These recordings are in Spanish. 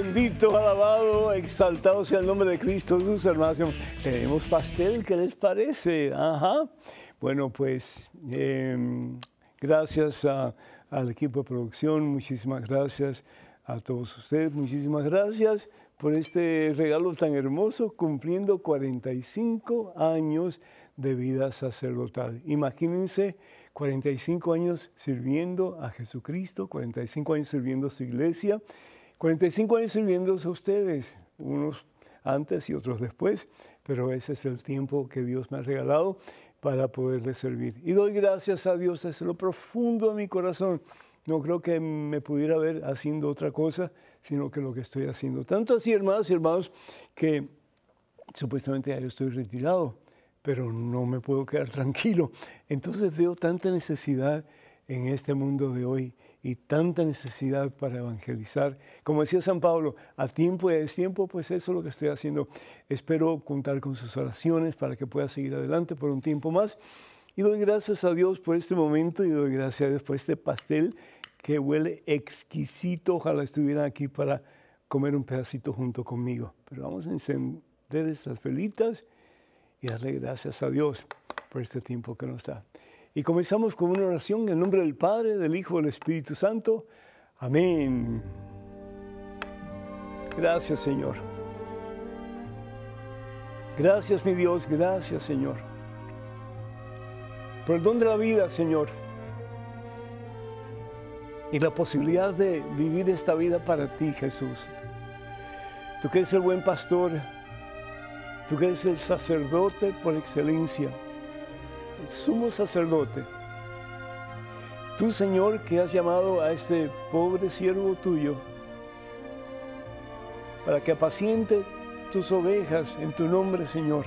Bendito, alabado, exaltado sea el nombre de Cristo, sus hermanos. Tenemos pastel, ¿qué les parece? Ajá. Bueno, pues em, gracias al equipo de producción, muchísimas gracias a todos ustedes, muchísimas gracias por este regalo tan hermoso, cumpliendo 45 años de vida sacerdotal. Imagínense 45 años sirviendo a Jesucristo, 45 años sirviendo a su iglesia, 45 años sirviendo a ustedes, unos antes y otros después, pero ese es el tiempo que Dios me ha regalado para poderle servir. Y doy gracias a Dios desde lo profundo de mi corazón. No creo que me pudiera ver haciendo otra cosa, sino que lo que estoy haciendo. Tanto así, hermanos y hermanos, que supuestamente ya yo estoy retirado pero no me puedo quedar tranquilo. Entonces veo tanta necesidad en este mundo de hoy y tanta necesidad para evangelizar. Como decía San Pablo, a tiempo y a destiempo, pues eso es lo que estoy haciendo. Espero contar con sus oraciones para que pueda seguir adelante por un tiempo más. Y doy gracias a Dios por este momento y doy gracias a Dios por este pastel que huele exquisito. Ojalá estuvieran aquí para comer un pedacito junto conmigo. Pero vamos a encender estas velitas y darle gracias a Dios por este tiempo que nos da. Y comenzamos con una oración en el nombre del Padre, del Hijo del Espíritu Santo. Amén. Gracias Señor. Gracias mi Dios, gracias Señor. Por el don de la vida, Señor. Y la posibilidad de vivir esta vida para ti, Jesús. Tú que eres el buen pastor, Tú que eres el sacerdote por excelencia, el sumo sacerdote. Tú, Señor, que has llamado a este pobre siervo tuyo para que apaciente tus ovejas en tu nombre, Señor.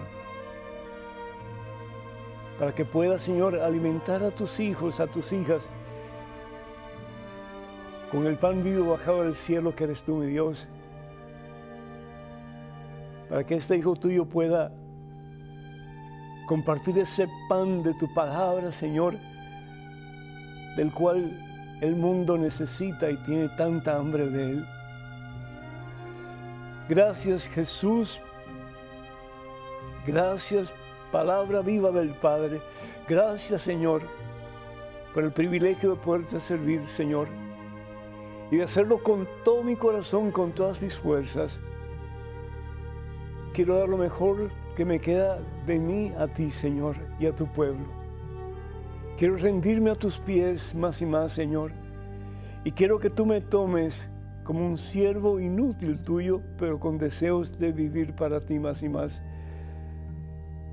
Para que pueda, Señor, alimentar a tus hijos, a tus hijas, con el pan vivo bajado del cielo que eres tú, mi Dios para que este hijo tuyo pueda compartir ese pan de tu palabra, Señor, del cual el mundo necesita y tiene tanta hambre de él. Gracias Jesús, gracias palabra viva del Padre, gracias Señor por el privilegio de poderte servir, Señor, y de hacerlo con todo mi corazón, con todas mis fuerzas. Quiero dar lo mejor que me queda de mí a ti, Señor, y a tu pueblo. Quiero rendirme a tus pies más y más, Señor, y quiero que tú me tomes como un siervo inútil tuyo, pero con deseos de vivir para ti más y más.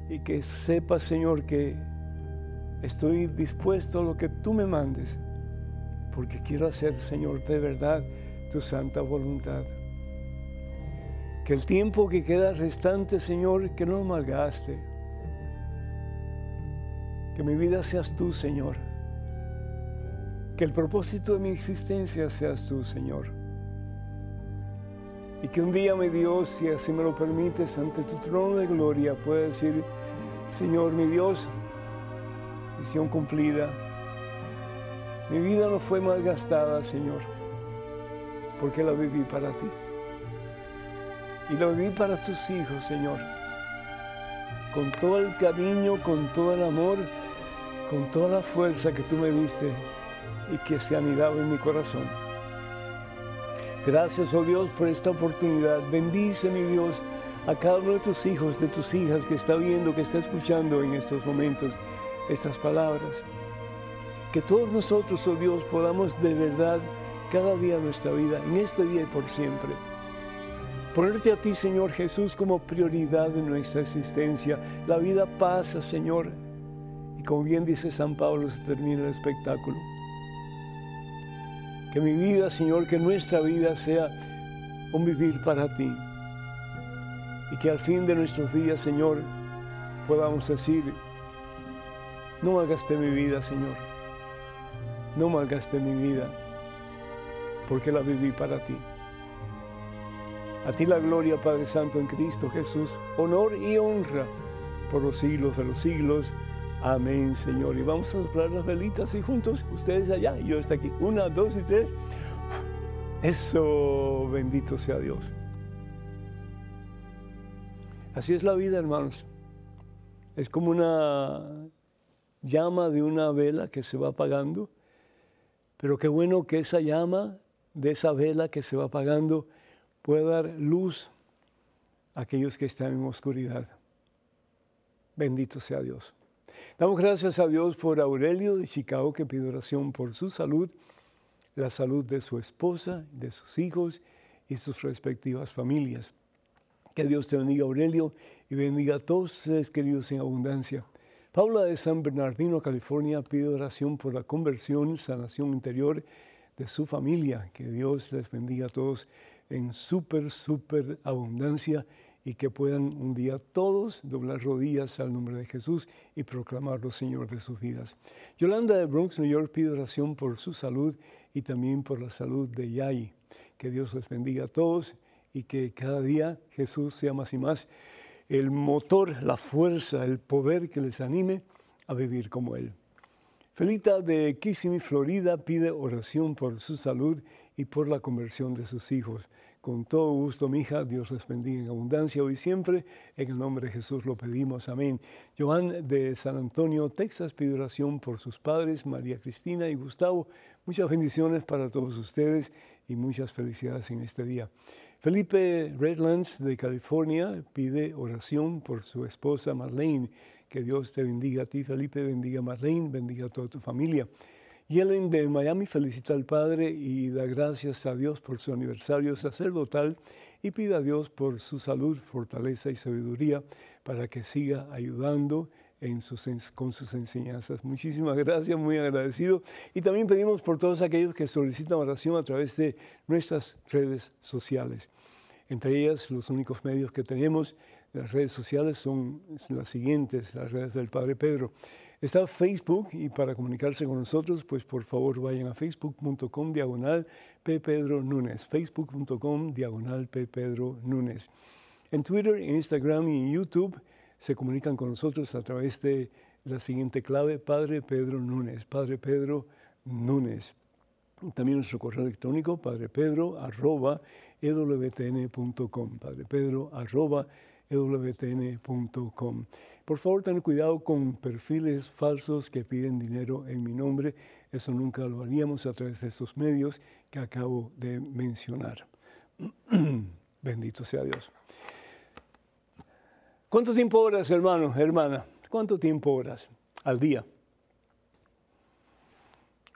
Y que sepas, Señor, que estoy dispuesto a lo que tú me mandes, porque quiero hacer, Señor, de verdad tu santa voluntad. Que el tiempo que queda restante, Señor, que no malgaste. Que mi vida seas tú, Señor. Que el propósito de mi existencia seas tú, Señor. Y que un día, mi Dios, si así me lo permites, ante tu trono de gloria, pueda decir, Señor, mi Dios, misión cumplida. Mi vida no fue malgastada, Señor, porque la viví para ti y lo viví para tus hijos, Señor. Con todo el cariño, con todo el amor, con toda la fuerza que tú me diste y que se ha anidado en mi corazón. Gracias, oh Dios, por esta oportunidad. Bendice, mi Dios, a cada uno de tus hijos, de tus hijas que está viendo, que está escuchando en estos momentos estas palabras. Que todos nosotros, oh Dios, podamos de verdad cada día de nuestra vida, en este día y por siempre, Ponerte a ti, Señor Jesús, como prioridad de nuestra existencia. La vida pasa, Señor. Y como bien dice San Pablo, se termina el espectáculo. Que mi vida, Señor, que nuestra vida sea un vivir para ti. Y que al fin de nuestros días, Señor, podamos decir, no malgaste mi vida, Señor. No malgaste mi vida, porque la viví para ti. A ti la gloria, Padre Santo, en Cristo Jesús, honor y honra por los siglos de los siglos. Amén, Señor. Y vamos a soplar las velitas y juntos, ustedes allá y yo está aquí. Una, dos y tres. Eso, bendito sea Dios. Así es la vida, hermanos. Es como una llama de una vela que se va apagando, pero qué bueno que esa llama de esa vela que se va apagando pueda dar luz a aquellos que están en oscuridad. Bendito sea Dios. Damos gracias a Dios por Aurelio de Chicago que pide oración por su salud, la salud de su esposa, de sus hijos y sus respectivas familias. Que Dios te bendiga, Aurelio, y bendiga a todos ustedes queridos en abundancia. Paula de San Bernardino, California, pide oración por la conversión, sanación interior de su familia. Que Dios les bendiga a todos en súper, súper abundancia y que puedan un día todos doblar rodillas al nombre de Jesús y proclamarlo Señor de sus vidas. Yolanda de Bronx, New York, pide oración por su salud y también por la salud de Yai. Que Dios les bendiga a todos y que cada día Jesús sea más y más el motor, la fuerza, el poder que les anime a vivir como Él. Felita de Kissimmee, Florida, pide oración por su salud y por la conversión de sus hijos. Con todo gusto, mi hija, Dios les bendiga en abundancia hoy y siempre. En el nombre de Jesús lo pedimos. Amén. Joan de San Antonio, Texas, pide oración por sus padres, María Cristina y Gustavo. Muchas bendiciones para todos ustedes y muchas felicidades en este día. Felipe Redlands de California pide oración por su esposa Marlene. Que Dios te bendiga a ti, Felipe, bendiga a Marlene, bendiga a toda tu familia. Yellen de Miami felicita al Padre y da gracias a Dios por su aniversario sacerdotal y pide a Dios por su salud, fortaleza y sabiduría para que siga ayudando con sus enseñanzas. Muchísimas gracias, muy agradecido. Y también pedimos por todos aquellos que solicitan oración a través de nuestras redes sociales. Entre ellas, los únicos medios que tenemos, las redes sociales son las siguientes, las redes del Padre Pedro. Está Facebook y para comunicarse con nosotros, pues por favor vayan a facebook.com diagonal facebook.com diagonal. En Twitter, Instagram y YouTube se comunican con nosotros a través de la siguiente clave, Padre Pedro Núñez, Padre Pedro Núñez. También nuestro correo electrónico, padrepedro, arroba, ewtn.com, padrepedro, arroba, ewtn.com. Por favor, ten cuidado con perfiles falsos que piden dinero en mi nombre. Eso nunca lo haríamos a través de estos medios que acabo de mencionar. Bendito sea Dios. ¿Cuánto tiempo oras, hermano, hermana? ¿Cuánto tiempo oras al día?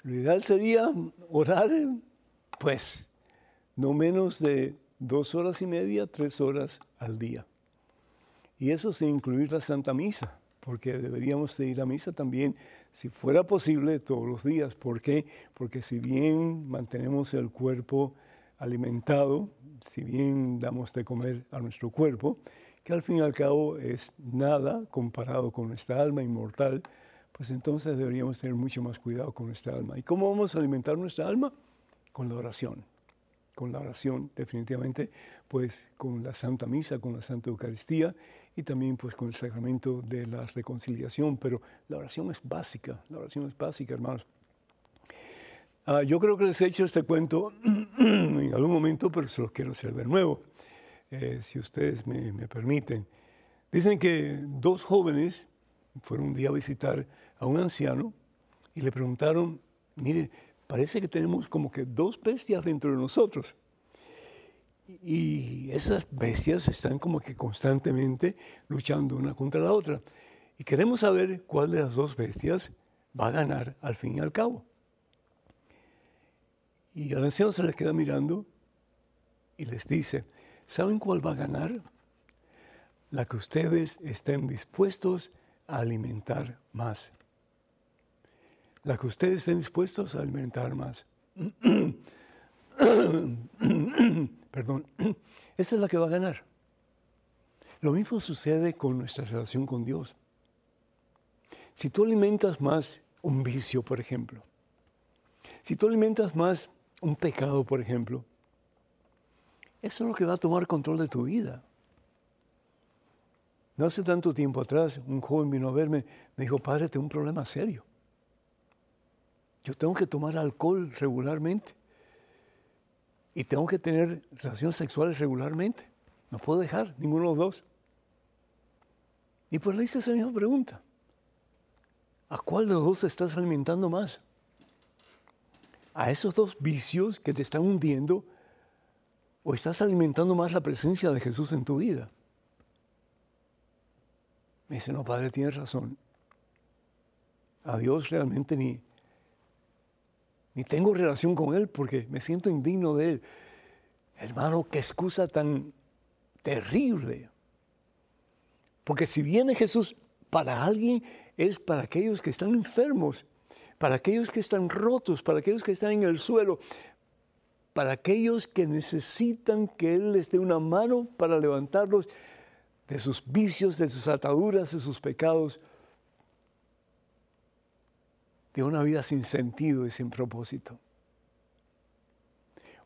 Lo ideal sería orar, pues, no menos de dos horas y media, tres horas al día. Y eso sin incluir la Santa Misa, porque deberíamos de ir a misa también, si fuera posible, todos los días. ¿Por qué? Porque si bien mantenemos el cuerpo alimentado, si bien damos de comer a nuestro cuerpo, que al fin y al cabo es nada comparado con nuestra alma inmortal, pues entonces deberíamos tener mucho más cuidado con nuestra alma. ¿Y cómo vamos a alimentar nuestra alma? Con la oración. Con la oración, definitivamente, pues con la Santa Misa, con la Santa Eucaristía y también pues con el sacramento de la reconciliación. Pero la oración es básica, la oración es básica, hermanos. Ah, yo creo que les he hecho este cuento en algún momento, pero se lo quiero hacer de nuevo. Eh, si ustedes me, permiten. Dicen que dos jóvenes fueron un día a visitar a un anciano y le preguntaron, mire, parece que tenemos como que dos bestias dentro de nosotros. Y esas bestias están como que constantemente luchando una contra la otra. Y queremos saber cuál de las dos bestias va a ganar al fin y al cabo. Y al anciano se les queda mirando y les dice, ¿Saben cuál va a ganar? La que ustedes estén dispuestos a alimentar más. La que ustedes estén dispuestos a alimentar más. Perdón. Esta es la que va a ganar. Lo mismo sucede con nuestra relación con Dios. Si tú alimentas más un vicio, por ejemplo, si tú alimentas más un pecado, por ejemplo, eso es lo que va a tomar control de tu vida. No hace tanto tiempo atrás, un joven vino a verme, me dijo, padre, tengo un problema serio. Yo tengo que tomar alcohol regularmente. Y tengo que tener relaciones sexuales regularmente. No puedo dejar ninguno de los dos. Y pues le hice esa misma pregunta. ¿A cuál de los dos estás alimentando más? ¿A esos dos vicios que te están hundiendo o estás alimentando más la presencia de Jesús en tu vida? Me dice, no, padre, tienes razón. A Dios realmente ni, ni tengo relación con Él porque me siento indigno de Él. Hermano, qué excusa tan terrible. Porque si viene Jesús para alguien, es para aquellos que están enfermos, para aquellos que están rotos, para aquellos que están en el suelo, para aquellos que necesitan que Él les dé una mano para levantarlos de sus vicios, de sus ataduras, de sus pecados, de una vida sin sentido y sin propósito.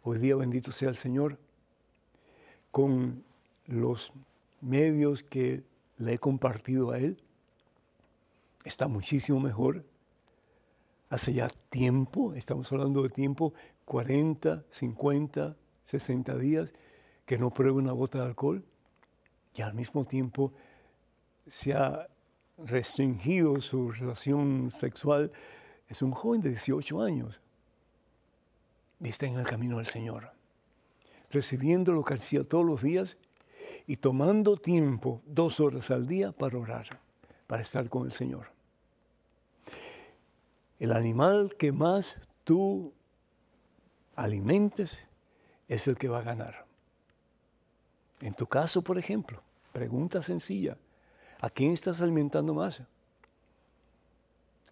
Hoy día bendito sea el Señor, con los medios que le he compartido a Él, está muchísimo mejor. Hace ya tiempo, estamos hablando de tiempo, 40, 50, 60 días, que no prueba una gota de alcohol y al mismo tiempo se ha restringido su relación sexual. Es un joven de 18 años y está en el camino del Señor, recibiendo lo que hacía todos los días y tomando tiempo, dos horas al día, para orar, para estar con el Señor. El animal que más tú alimentes es el que va a ganar. En tu caso, por ejemplo, pregunta sencilla, ¿a quién estás alimentando más?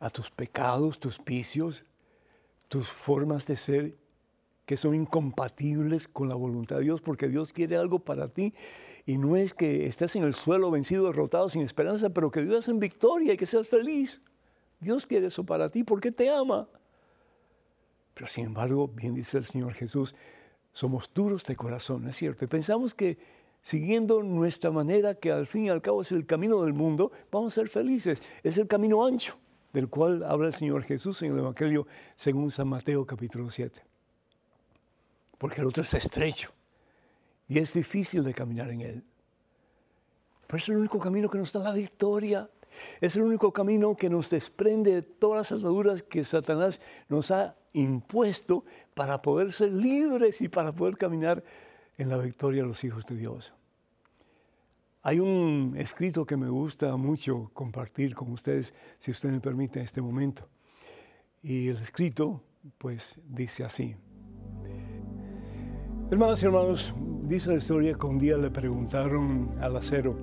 ¿A tus pecados, tus vicios, tus formas de ser que son incompatibles con la voluntad de Dios? Porque Dios quiere algo para ti y no es que estés en el suelo vencido, derrotado, sin esperanza, pero que vivas en victoria y que seas feliz. Dios quiere eso para ti porque te ama. Pero sin embargo, bien dice el Señor Jesús, somos duros de corazón, es cierto. Y pensamos que siguiendo nuestra manera, que al fin y al cabo es el camino del mundo, vamos a ser felices. Es el camino ancho del cual habla el Señor Jesús en el Evangelio según San Mateo capítulo 7. Porque el otro es estrecho y es difícil de caminar en él. Pero es el único camino que nos da la victoria. Es el único camino que nos desprende de todas las ataduras que Satanás nos ha impuesto para poder ser libres y para poder caminar en la victoria de los hijos de Dios. Hay un escrito que me gusta mucho compartir con ustedes, si usted me permite en este momento. Y el escrito, pues, dice así. Hermanas y hermanos, dice la historia que un día le preguntaron al acero,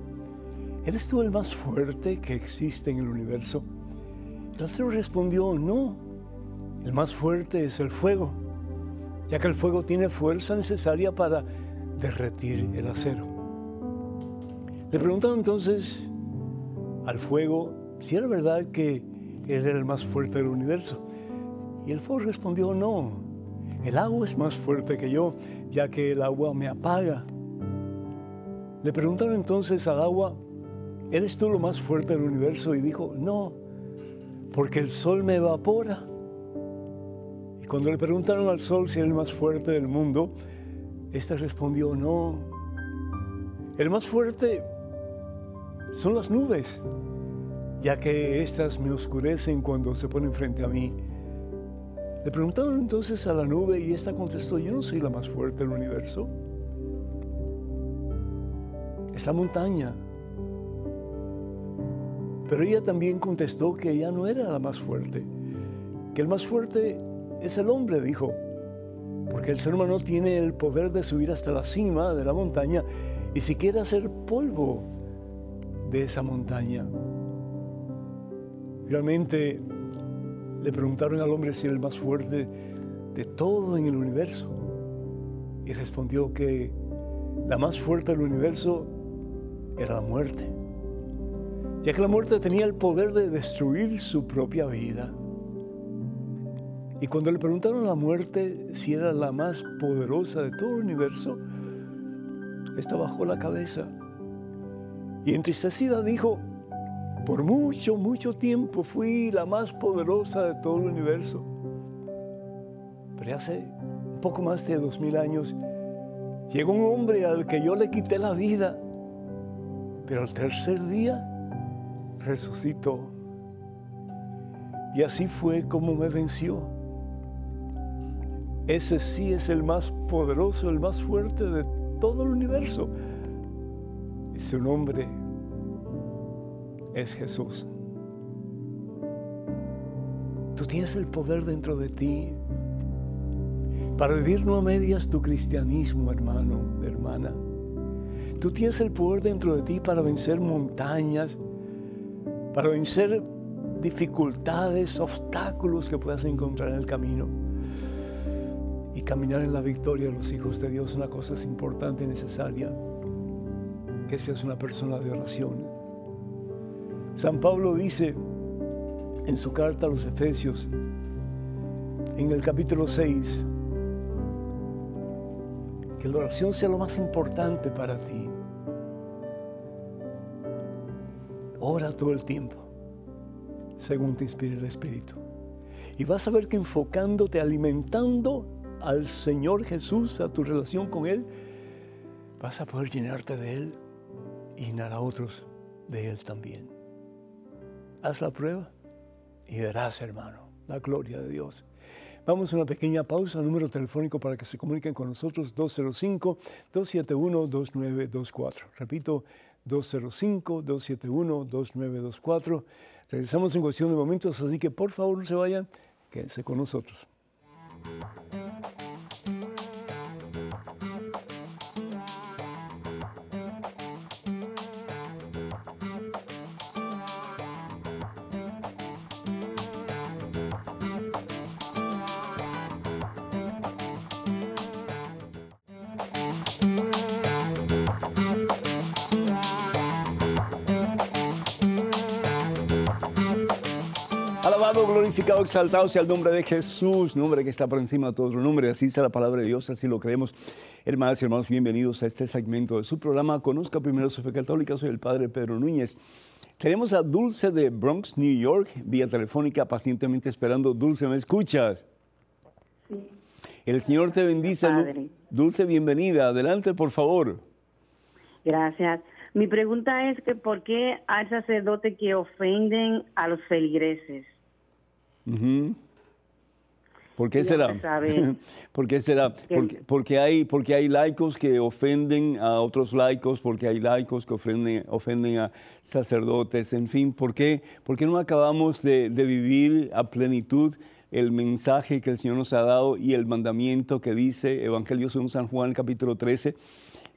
¿eres tú el más fuerte que existe en el universo? El acero respondió, no, el más fuerte es el fuego, ya que el fuego tiene fuerza necesaria para derretir el acero. Le preguntaron entonces al fuego si era verdad que él era el más fuerte del universo. Y el fuego respondió, no, el agua es más fuerte que yo, ya que el agua me apaga. Le preguntaron entonces al agua, ¿eres tú lo más fuerte del universo? Y dijo, no, porque el sol me evapora. Y cuando le preguntaron al sol si era el más fuerte del mundo, éste respondió, no, el más fuerte son las nubes, ya que éstas me oscurecen cuando se ponen frente a mí. Le preguntaron entonces a la nube y esta contestó, yo no soy la más fuerte del universo. Es la montaña. Pero ella también contestó que ella no era la más fuerte, que el más fuerte es el hombre, dijo, porque el ser humano tiene el poder de subir hasta la cima de la montaña y si quiere hacer polvo de esa montaña. Realmente le preguntaron al hombre si era el más fuerte de todo en el universo. Y respondió que la más fuerte del universo era la muerte, ya que la muerte tenía el poder de destruir su propia vida. Y cuando le preguntaron a la muerte si era la más poderosa de todo el universo, esta bajó la cabeza y entristecida dijo, por mucho, mucho tiempo fui la más poderosa de todo el universo. Pero hace un poco más de dos mil años, llegó un hombre al que yo le quité la vida, pero al tercer día resucitó. Y así fue como me venció. Ese sí es el más poderoso, el más fuerte de todo el universo. Y su nombre es Jesús. Tú tienes el poder dentro de ti para vivir no a medias tu cristianismo, hermano, hermana. Tú tienes el poder dentro de ti para vencer montañas, para vencer dificultades, obstáculos que puedas encontrar en el camino. Y caminar en la victoria de los hijos de Dios es una cosa importante y necesaria. Que seas una persona de oración. San Pablo dice, en su carta a los Efesios, en el capítulo 6, que la oración sea lo más importante para ti. Ora todo el tiempo, según te inspire el Espíritu. Y vas a ver que enfocándote, alimentando al Señor Jesús, a tu relación con Él, vas a poder llenarte de Él y llenar a otros de Él también. Haz la prueba y verás, hermano, la gloria de Dios. Vamos a una pequeña pausa, número telefónico para que se comuniquen con nosotros, 205-271-2924. Repito, 205-271-2924. Regresamos en cuestión de momentos, así que por favor no se vayan, quédense con nosotros. Glorificado, exaltado sea el nombre de Jesús, nombre que está por encima de todo otro nombre. Así sea la palabra de Dios, así lo creemos. Hermanas y hermanos, bienvenidos a este segmento de su programa. Conozca primero su fe católica. Soy el padre Pedro Núñez. Tenemos a Dulce de Bronx, New York, vía telefónica, pacientemente esperando. Dulce, ¿me escuchas? Sí. El Señor te bendice. Dulce, bienvenida. Adelante, por favor. Gracias. Mi pregunta es que ¿por qué hay sacerdotes que ofenden a los feligreses? ¿Por qué será? ¿Por qué será? Porque, hay, porque hay laicos que ofenden a otros laicos, porque hay laicos que ofenden, ofenden a sacerdotes, en fin, ¿por qué, ¿Por qué no acabamos de, vivir a plenitud el mensaje que el Señor nos ha dado y el mandamiento que dice Evangelio según San Juan capítulo 13,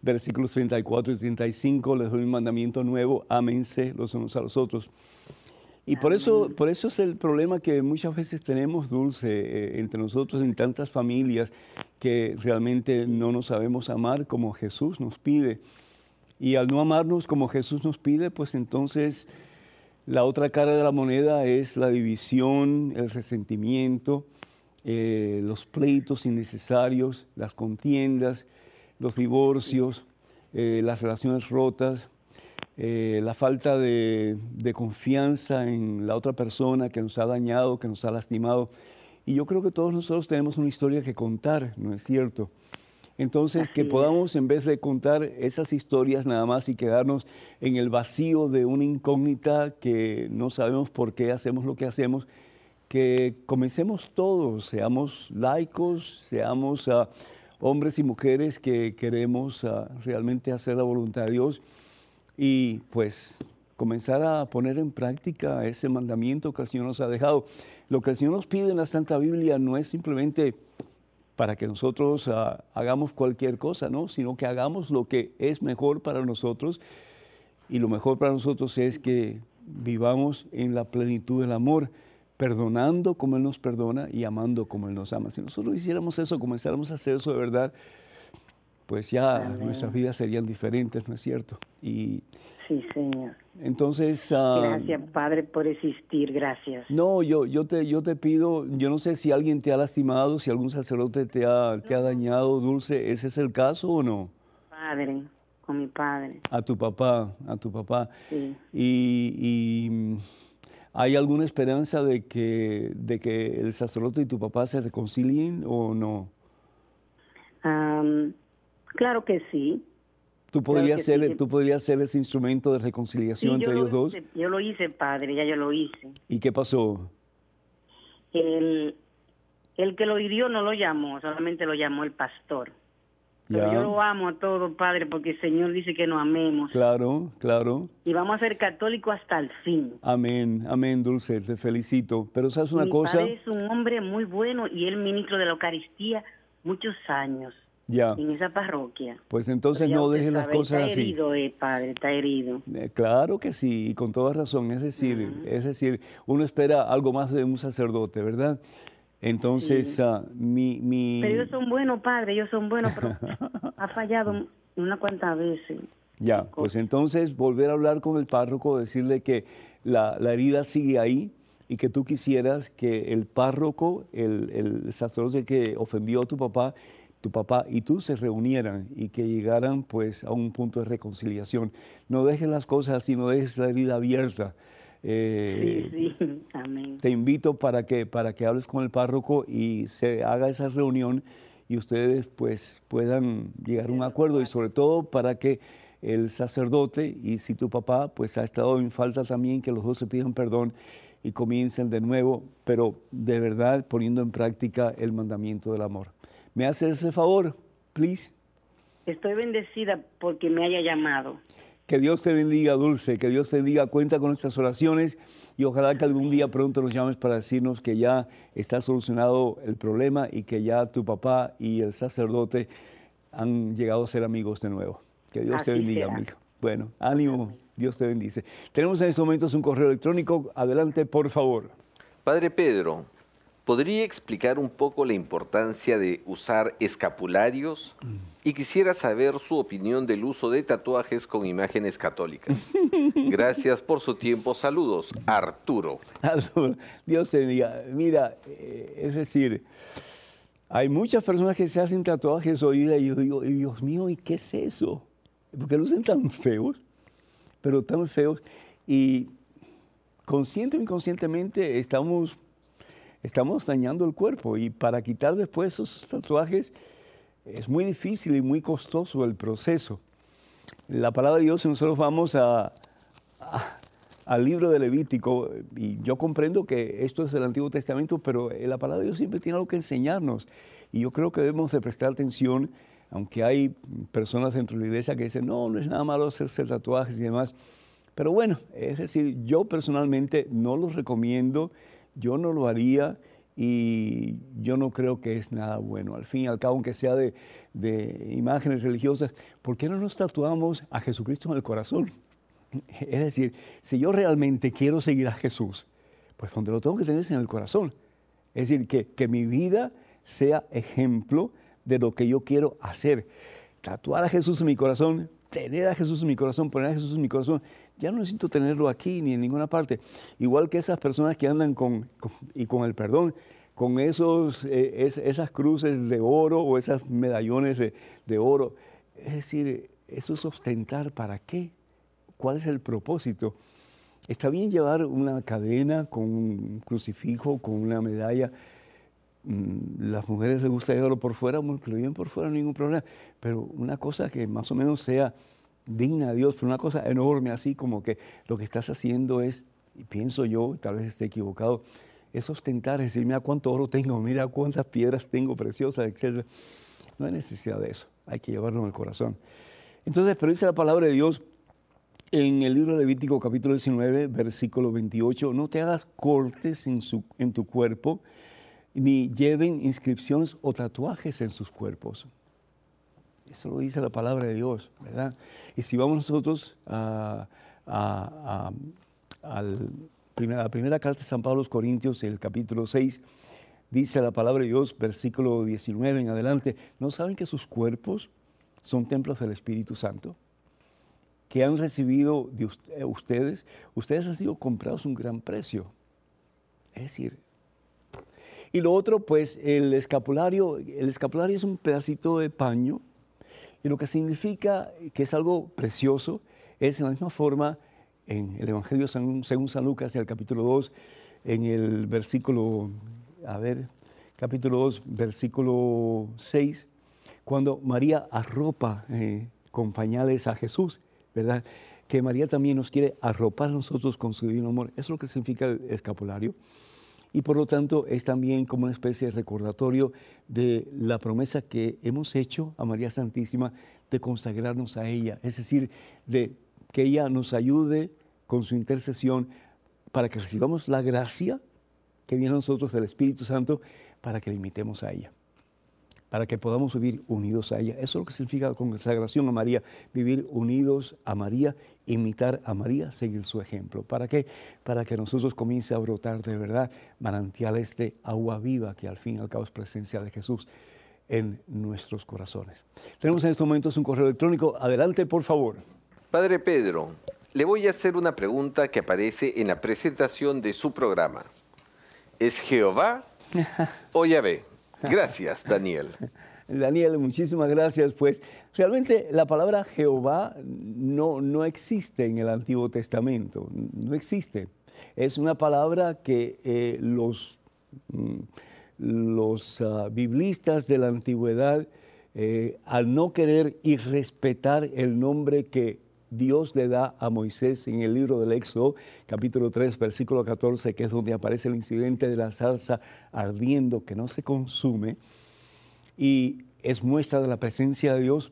versículos 34 y 35, les doy un mandamiento nuevo, ámense los unos a los otros. Y por eso, por eso es el problema que muchas veces tenemos, Dulce, eh, entre nosotros, en tantas familias, que realmente no nos sabemos amar como Jesús nos pide. Y al no amarnos como Jesús nos pide, pues entonces la otra cara de la moneda es la división, el resentimiento, eh, los pleitos innecesarios, las contiendas, los divorcios, eh, las relaciones rotas, eh, la falta de, confianza en la otra persona que nos ha dañado, que nos ha lastimado. Y yo creo que todos nosotros tenemos una historia que contar, ¿no es cierto? Entonces, que podamos, en vez de contar esas historias nada más y quedarnos en el vacío de una incógnita que no sabemos por qué hacemos lo que hacemos, que comencemos todos, seamos laicos, seamos ah, hombres y mujeres que queremos ah, realmente hacer la voluntad de Dios y pues comenzar a poner en práctica ese mandamiento que el Señor nos ha dejado. Lo que el Señor nos pide en la Santa Biblia no es simplemente para que nosotros ah, hagamos cualquier cosa, ¿no? sino que hagamos lo que es mejor para nosotros. Y lo mejor para nosotros es que vivamos en la plenitud del amor, perdonando como Él nos perdona y amando como Él nos ama. Si nosotros hiciéramos eso, comenzáramos a hacer eso de verdad, pues ya nuestras vidas serían diferentes, ¿no es cierto? Y sí, Señor. Entonces... Ah, gracias, Padre, por existir, gracias. No, yo, yo, te, yo te pido, yo no sé si alguien te ha lastimado, si algún sacerdote te ha, te ha dañado, Dulce, ¿ese es el caso o no? Padre, con mi padre. A tu papá, a tu papá. Sí. Y, y ¿hay alguna esperanza de que, de que el sacerdote y tu papá se reconcilien o no? Claro que sí. ¿Tú podrías, ser, ¿Tú podrías ser ese instrumento de reconciliación entre ellos dos? yo lo hice, padre, ya yo lo hice. ¿Y qué pasó? El, el que lo hirió no lo llamó, solamente lo llamó el pastor. Pero yo lo amo a todo, Padre, porque el Señor dice que nos amemos. Claro, claro. Y vamos a ser católicos hasta el fin. Amén, amén, Dulce, te felicito. Pero sabes una cosa. Padre es un hombre muy bueno y él ministro de la Eucaristía muchos años. Ya. En esa parroquia. Pues entonces no dejes las cosas así. Está herido, eh, padre, está herido. Eh, claro que sí, y con toda razón. Es decir, es decir, uno espera algo más de un sacerdote, ¿verdad? Entonces, ah, mi, mi... Pero ellos son buenos, padre, ellos son buenos, pero ha fallado una cuantas veces. Ya, pues entonces volver a hablar con el párroco, decirle que la, la herida sigue ahí y que tú quisieras que el párroco, el, el sacerdote que ofendió a tu papá, tu papá y tú se reunieran y que llegaran pues a un punto de reconciliación. No dejes las cosas así, no dejes la herida abierta. Eh, sí, sí. Amén. Te invito para que, para que hables con el párroco y se haga esa reunión y ustedes pues puedan llegar a un acuerdo y sobre todo para que el sacerdote y si tu papá pues ha estado en falta también que los dos se pidan perdón y comiencen de nuevo, pero de verdad poniendo en práctica el mandamiento del amor. ¿Me haces ese favor, please? Estoy bendecida porque me haya llamado. Que Dios te bendiga, Dulce, que Dios te bendiga, cuenta con nuestras oraciones y ojalá que algún día pronto nos llames para decirnos que ya está solucionado el problema y que ya tu papá y el sacerdote han llegado a ser amigos de nuevo. Que Dios te bendiga, amigo. Bueno, ánimo, Dios te bendice. Tenemos en estos momentos un correo electrónico, adelante por favor. Padre Pedro, ¿podría explicar un poco la importancia de usar escapularios? y quisiera saber su opinión del uso de tatuajes con imágenes católicas. Gracias por su tiempo. Saludos, Arturo. Arturo, Dios te bendiga. Mira, eh, es decir, hay muchas personas que se hacen tatuajes hoy y yo digo, Dios mío, ¿y qué es eso? Porque lucen tan feos, pero tan feos. Y consciente o inconscientemente estamos, estamos dañando el cuerpo. Y para quitar después esos tatuajes es muy difícil y muy costoso el proceso. La palabra de Dios, nosotros vamos a, al libro de Levítico, y yo comprendo que esto es del Antiguo Testamento, pero la palabra de Dios siempre tiene algo que enseñarnos. Y yo creo que debemos de prestar atención, aunque hay personas dentro de la iglesia que dicen, no, no es nada malo hacerse tatuajes y demás. Pero bueno, es decir, yo personalmente no los recomiendo, yo no lo haría y yo no creo que es nada bueno. Al fin y al cabo, aunque sea de, imágenes religiosas, ¿por qué no nos tatuamos a Jesucristo en el corazón? Es decir, si yo realmente quiero seguir a Jesús, pues donde lo tengo que tener es en el corazón. Es decir, que, que mi vida sea ejemplo de lo que yo quiero hacer. Tatuar a Jesús en mi corazón, tener a Jesús en mi corazón, poner a Jesús en mi corazón, ya no necesito tenerlo aquí ni en ninguna parte. Igual que esas personas que andan con, y con el perdón, con esos, eh, esas cruces de oro o esas medallones de, de, oro. Es decir, eso es ostentar para qué, cuál es el propósito. Está bien llevar una cadena con un crucifijo, con una medalla. Mm, las mujeres les gusta llevarlo por fuera, lo lleven por fuera, ningún problema. Pero una cosa que más o menos sea digna de Dios, pero una cosa enorme así como que lo que estás haciendo es, y pienso yo, tal vez esté equivocado, es ostentar, es decir, mira cuánto oro tengo, mira cuántas piedras tengo preciosas, etc. No hay necesidad de eso, hay que llevarlo en el corazón. Entonces, pero dice la palabra de Dios en el libro de Levítico capítulo 19, versículo 28, no te hagas cortes en, su, en tu cuerpo, ni lleven inscripciones o tatuajes en sus cuerpos. Eso lo dice la palabra de Dios, ¿verdad? Y si vamos nosotros a, a, la primera carta de San Pablo a los Corintios, el capítulo 6, dice la palabra de Dios, versículo 19 en adelante, ¿no saben que sus cuerpos son templos del Espíritu Santo? que han recibido de eh, ustedes, ustedes han sido comprados un gran precio. Es decir, y lo otro, pues el escapulario, el escapulario es un pedacito de paño y lo que significa que es algo precioso es en la misma forma en el Evangelio según, San Lucas, en el capítulo 2, en el versículo, a ver, capítulo 2, versículo 6, cuando María arropa eh, con pañales a Jesús, ¿verdad? Que María también nos quiere arropar a nosotros con su divino amor. Eso es lo que significa el escapulario. Y por lo tanto es también como una especie de recordatorio de la promesa que hemos hecho a María Santísima de consagrarnos a ella. Es decir, de que ella nos ayude con su intercesión para que recibamos la gracia que viene a nosotros del Espíritu Santo para que le imitemos a ella para que podamos vivir unidos a ella. Eso es lo que significa la consagración a María, vivir unidos a María, imitar a María, seguir su ejemplo. ¿Para qué? Para que nosotros comience a brotar de verdad manantiales de agua viva, que al fin y al cabo es presencia de Jesús en nuestros corazones. Tenemos en estos momentos un correo electrónico. Adelante, por favor. Padre Pedro, le voy a hacer una pregunta que aparece en la presentación de su programa. ¿Es Jehová o Yahvé? Gracias, Daniel. Daniel, muchísimas gracias. Pues realmente la palabra Jehová no, no existe en el Antiguo Testamento, no existe. Es una palabra que eh, los, mm, los ah, biblistas de la antigüedad, eh, al no querer y respetar el nombre que Dios le da a Moisés en el libro del Éxodo, capítulo 3, versículo 14, que es donde aparece el incidente de la salsa ardiendo que no se consume, y es muestra de la presencia de Dios,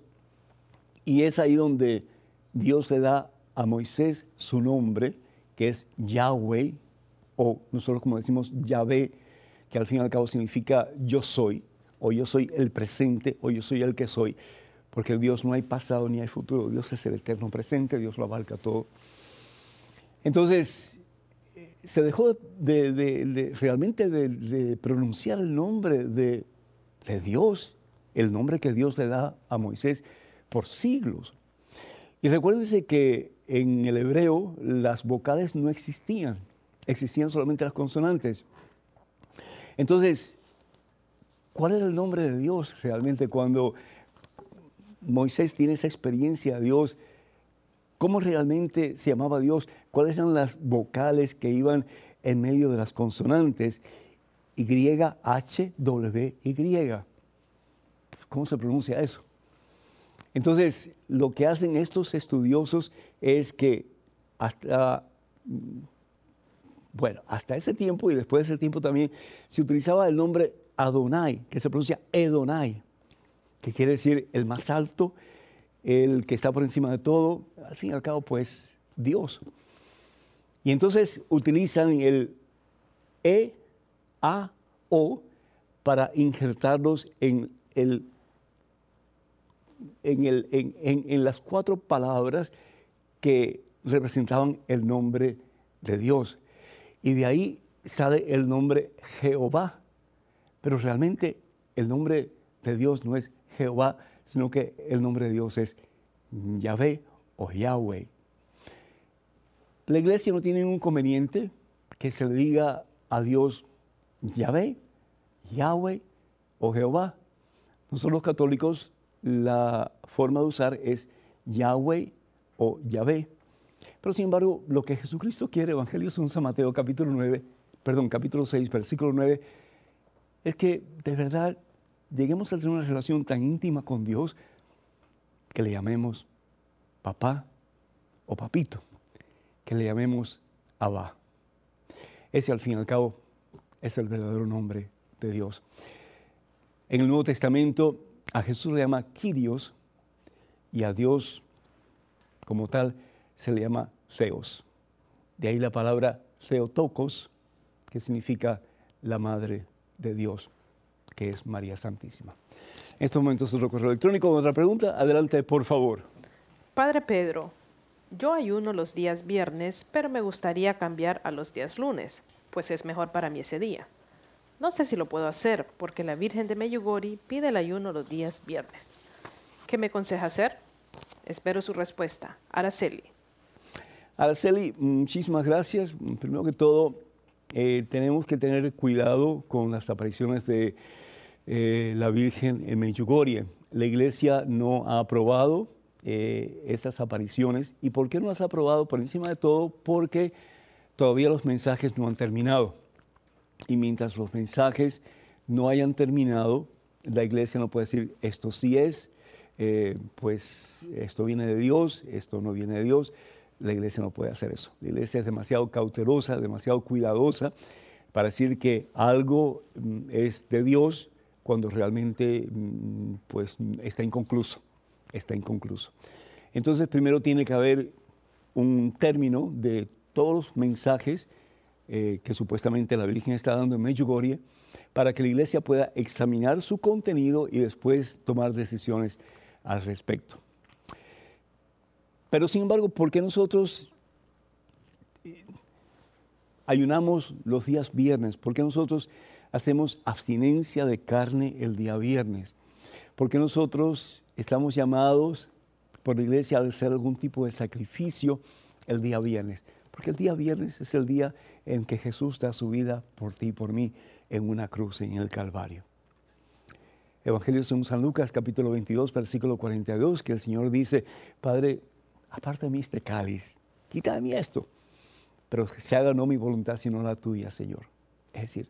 y es ahí donde Dios le da a Moisés su nombre, que es Yahweh, o nosotros como decimos Yahvé, que al fin y al cabo significa yo soy, o yo soy el presente, o yo soy el que soy porque Dios no hay pasado ni hay futuro, Dios es el eterno presente, Dios lo abarca todo. Entonces, se dejó de, realmente de, pronunciar el nombre de, Dios, el nombre que Dios le da a Moisés por siglos. Y recuérdense que en el hebreo las vocales no existían, existían solamente las consonantes. Entonces, ¿cuál era el nombre de Dios realmente cuando Moisés tiene esa experiencia Dios. ¿Cómo realmente se llamaba Dios? ¿Cuáles eran las vocales que iban en medio de las consonantes? Y, H, W, Y. ¿Cómo se pronuncia eso? Entonces, lo que hacen estos estudiosos es que hasta, bueno, hasta ese tiempo y después de ese tiempo también se utilizaba el nombre Adonai, que se pronuncia Edonai que quiere decir el más alto, el que está por encima de todo, al fin y al cabo, pues Dios. Y entonces utilizan el E, A, O para injertarlos en, el, en, el, en, en las cuatro palabras que representaban el nombre de Dios. Y de ahí sale el nombre Jehová. Pero realmente el nombre de Dios no es Jehová, sino que el nombre de Dios es Yahvé o Yahweh. La iglesia no tiene ningún inconveniente que se le diga a Dios Yahvé, Yahweh o Jehová. Nosotros los católicos la forma de usar es Yahweh o Yahvé. Pero sin embargo, lo que Jesucristo quiere, Evangelio según San Mateo capítulo 9, perdón, capítulo 6, versículo 9, es que de verdad lleguemos a tener una relación tan íntima con Dios que le llamemos papá o papito, que le llamemos Abba. Ese al fin y al cabo es el verdadero nombre de Dios. En el Nuevo Testamento a Jesús le llama Kyrios y a Dios como tal se le llama Theos. De ahí la palabra Theotokos, que significa la madre de Dios que es María Santísima. En estos momentos otro correo electrónico, otra pregunta, adelante por favor. Padre Pedro, yo ayuno los días viernes, pero me gustaría cambiar a los días lunes, pues es mejor para mí ese día. No sé si lo puedo hacer, porque la Virgen de Meyugori pide el ayuno los días viernes. ¿Qué me aconseja hacer? Espero su respuesta. Araceli. Araceli, muchísimas gracias. Primero que todo, eh, tenemos que tener cuidado con las apariciones de eh, la Virgen en Medjugorje. La iglesia no ha aprobado eh, esas apariciones. ¿Y por qué no las ha aprobado? Por encima de todo, porque todavía los mensajes no han terminado. Y mientras los mensajes no hayan terminado, la iglesia no puede decir esto sí es, eh, pues esto viene de Dios, esto no viene de Dios. La iglesia no puede hacer eso. La iglesia es demasiado cautelosa, demasiado cuidadosa para decir que algo mm, es de Dios cuando realmente mm, pues, está inconcluso. Está inconcluso. Entonces, primero tiene que haber un término de todos los mensajes eh, que supuestamente la Virgen está dando en Medjugorje para que la iglesia pueda examinar su contenido y después tomar decisiones al respecto. Pero sin embargo, ¿por qué nosotros ayunamos los días viernes? ¿Por qué nosotros hacemos abstinencia de carne el día viernes? ¿Por qué nosotros estamos llamados por la iglesia a hacer algún tipo de sacrificio el día viernes? Porque el día viernes es el día en que Jesús da su vida por ti y por mí en una cruz en el Calvario. Evangelio según San Lucas, capítulo 22, versículo 42, que el Señor dice, Padre, aparte de mí este cáliz, quita de mí esto, pero se haga no mi voluntad, sino la tuya, Señor. Es decir,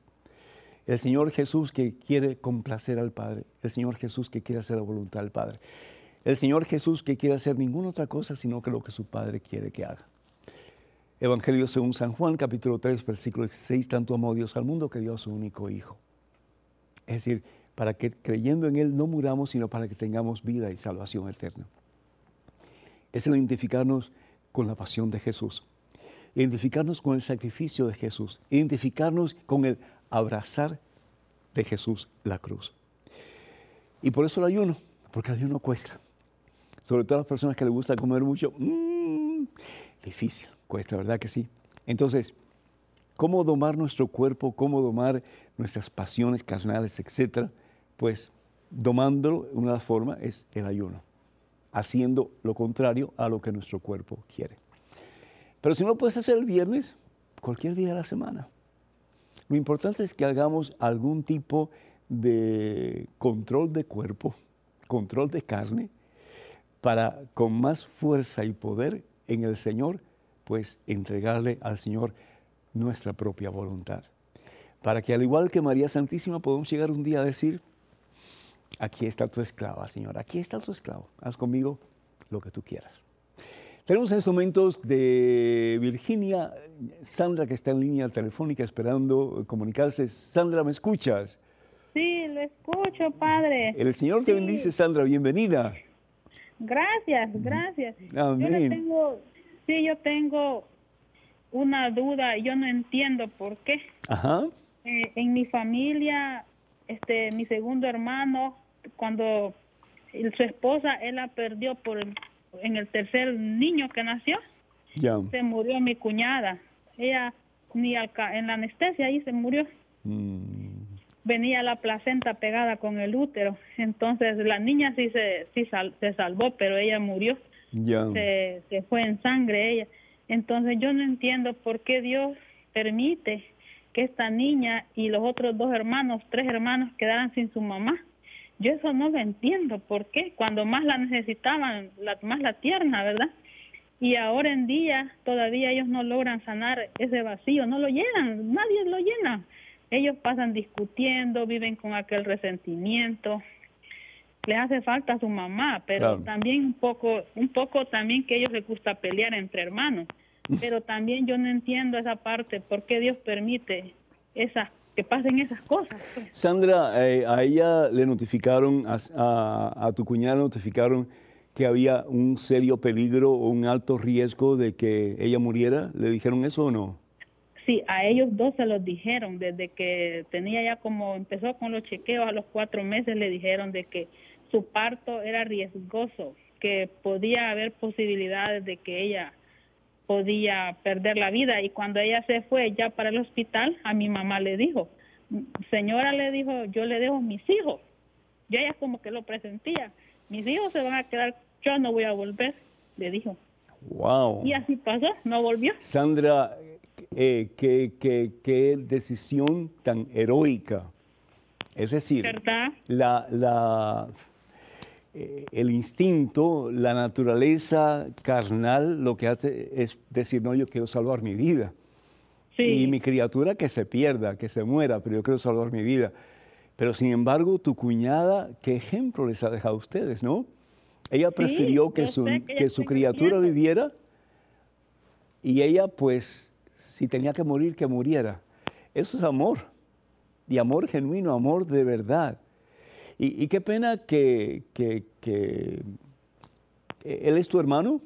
el Señor Jesús que quiere complacer al Padre, el Señor Jesús que quiere hacer la voluntad del Padre, el Señor Jesús que quiere hacer ninguna otra cosa sino que lo que su Padre quiere que haga. Evangelio según San Juan, capítulo 3, versículo 16, tanto amó Dios al mundo que dio a su único Hijo. Es decir, para que creyendo en Él no muramos, sino para que tengamos vida y salvación eterna. Es el identificarnos con la pasión de Jesús, identificarnos con el sacrificio de Jesús, identificarnos con el abrazar de Jesús la cruz. Y por eso el ayuno, porque el ayuno cuesta. Sobre todo a las personas que les gusta comer mucho, mmm, difícil, cuesta, ¿verdad que sí? Entonces, ¿cómo domar nuestro cuerpo? ¿Cómo domar nuestras pasiones carnales, etcétera? Pues domándolo, una forma es el ayuno, haciendo lo contrario a lo que nuestro cuerpo quiere. Pero si no puedes hacer el viernes, cualquier día de la semana. Lo importante es que hagamos algún tipo de control de cuerpo, control de carne, para con más fuerza y poder en el Señor, pues entregarle al Señor nuestra propia voluntad. Para que al igual que María Santísima podamos llegar un día a decir, aquí está tu esclava, Señor, aquí está tu esclavo, haz conmigo lo que tú quieras. Tenemos en estos momentos de Virginia, Sandra que está en línea telefónica esperando comunicarse. Sandra, ¿me escuchas? Sí, lo escucho, padre. El Señor te bendice, Sandra, bienvenida. Gracias, gracias. Amén. Yo tengo, sí, yo tengo una duda, yo no entiendo por qué. Ajá. Eh, en mi familia, este, mi segundo hermano cuando su esposa, él la perdió por en el tercer niño que nació. Se murió mi cuñada. Ella ni acá, en la anestesia ahí se murió. Mm. Venía la placenta pegada con el útero. Entonces la niña sí se, sí se salvó, pero ella murió. Se, se fue en sangre ella. Entonces yo no entiendo por qué Dios permite que esta niña y los otros dos hermanos, tres hermanos, quedaran sin su mamá. Yo eso no lo entiendo. ¿Por qué? Cuando más la necesitaban, la, más la tierna, ¿verdad? Y ahora en día todavía ellos no logran sanar ese vacío, no lo llenan, nadie lo llena. Ellos pasan discutiendo, viven con aquel resentimiento. Les hace falta a su mamá, pero también un poco, un poco también que a ellos les gusta pelear entre hermanos. Pero también yo no entiendo esa parte, ¿por qué Dios permite esas que pasen esas cosas. Pues. Sandra, eh, a ella le notificaron, a, tu cuñada le notificaron que había un serio peligro o un alto riesgo de que ella muriera. ¿Le dijeron eso o no? Sí, a ellos dos se los dijeron, desde que tenía ya como, empezó con los chequeos a los cuatro meses, le dijeron de que su parto era riesgoso, que podía haber posibilidades de que ella podía perder la vida y cuando ella se fue ya para el hospital, a mi mamá le dijo, señora le dijo, yo le dejo mis hijos. Y ella como que lo presentía, mis hijos se van a quedar, yo no voy a volver, le dijo. Wow. Y así pasó, no volvió. Sandra, eh, qué, qué, qué, decisión tan heroica. Es decir, la, la el instinto, la naturaleza carnal, lo que hace es decir, no, yo quiero salvar mi vida. Y mi criatura que se pierda, que se muera, pero yo quiero salvar mi vida. Pero sin embargo, tu cuñada, ¿qué ejemplo les ha dejado a ustedes, no? Ella prefirió que, su, que, su criatura viviera y ella, pues, si tenía que morir, que muriera. Eso es amor. Y amor genuino, amor de verdad. Y, qué pena que, que, él es tu hermano.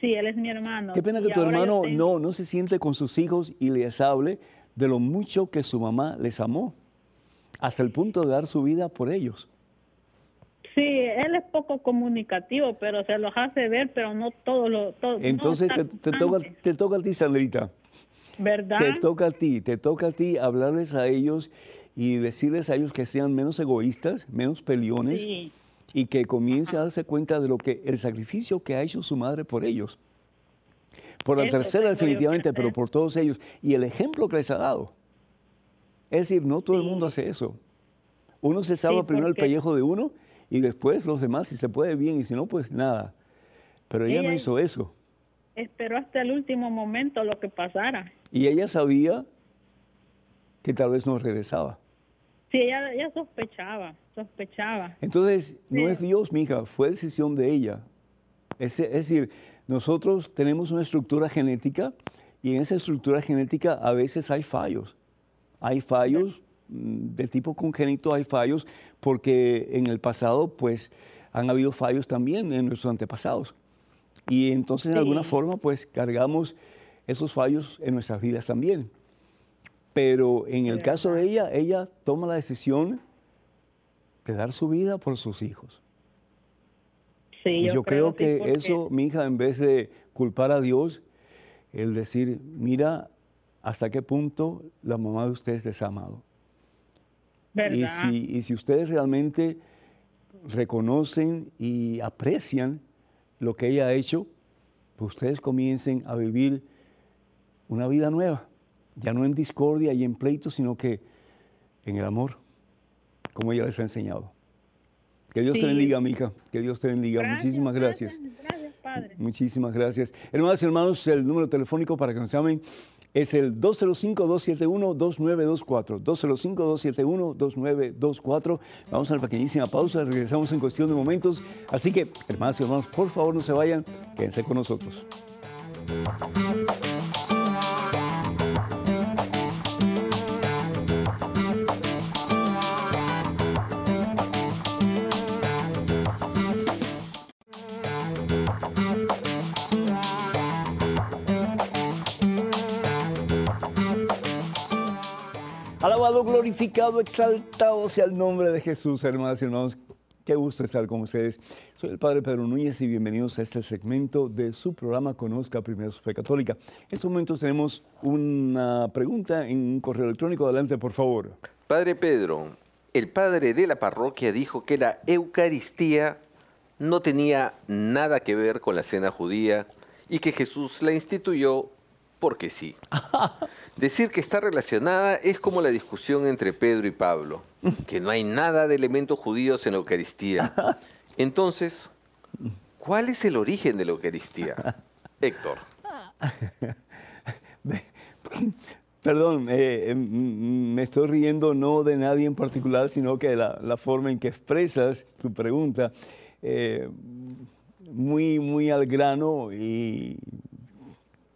Sí, él es mi hermano. Qué pena que tu hermano no, no se siente con sus hijos y les hable de lo mucho que su mamá les amó, hasta el punto de dar su vida por ellos. Sí, él es poco comunicativo, pero se los hace ver, pero no todo lo... Todo, Entonces te, toca, te toca a ti, Sandrita. ¿Verdad? Te toca a ti, te toca a ti hablarles a ellos y decirles a ellos que sean menos egoístas, menos peliones y que comiencen a darse cuenta de lo que el sacrificio que ha hecho su madre por ellos. Por la tercera definitivamente, pero por todos ellos. Y el ejemplo que les ha dado. Es decir, no todo el mundo hace eso. Uno se salva primero el pellejo de uno y después los demás, si se puede bien y si no, pues nada. Pero ella, no hizo eso. Esperó hasta el último momento lo que pasara. Y ella sabía que tal vez no regresaba. Sí, ella, ella sospechaba, sospechaba. Entonces, no es Dios, mija, fue decisión de ella. Es, es, decir, nosotros tenemos una estructura genética y en esa estructura genética a veces hay fallos. Hay fallos mm, de tipo congénito, hay fallos porque en el pasado pues han habido fallos también en nuestros antepasados. Y entonces de alguna forma pues cargamos esos fallos en nuestras vidas también. Pero en el caso de ella, ella toma la decisión de dar su vida por sus hijos. Sí, y yo, creo, que, eso, mi hija, en vez de culpar a Dios, el decir, mira hasta qué punto la mamá de ustedes les ha amado. Y si, y si ustedes realmente reconocen y aprecian lo que ella ha hecho, pues ustedes comiencen a vivir una vida nueva ya no en discordia y en pleito, sino que en el amor, como ella les ha enseñado. Que Dios te bendiga, amiga. Que Dios te bendiga. Muchísimas gracias. Gracias, Padre. Muchísimas gracias. Hermanos y hermanos, el número telefónico para que nos llamen es el 205-271-2924. 205-271-2924. Vamos a una pequeñísima pausa, regresamos en cuestión de momentos. Así que, hermanos y hermanos, por favor no se vayan, quédense con nosotros. Alabado, glorificado, exaltado sea el nombre de Jesús, hermanos y hermanos. Qué gusto estar con ustedes. Soy el Padre Pedro Núñez y bienvenidos a este segmento de su programa Conozca Primero su Fe Católica. En estos momentos tenemos una pregunta en un correo electrónico. Adelante, por favor. Padre Pedro, el padre de la parroquia dijo que la Eucaristía no tenía nada que ver con la cena judía y que Jesús la instituyó porque sí. Decir que está relacionada es como la discusión entre Pedro y Pablo, que no hay nada de elementos judíos en la Eucaristía. Entonces, ¿cuál es el origen de la Eucaristía? Héctor. Perdón, eh, em, me estoy riendo no de nadie en particular, sino que la, la forma en que expresas tu pregunta, eh, muy, muy al grano y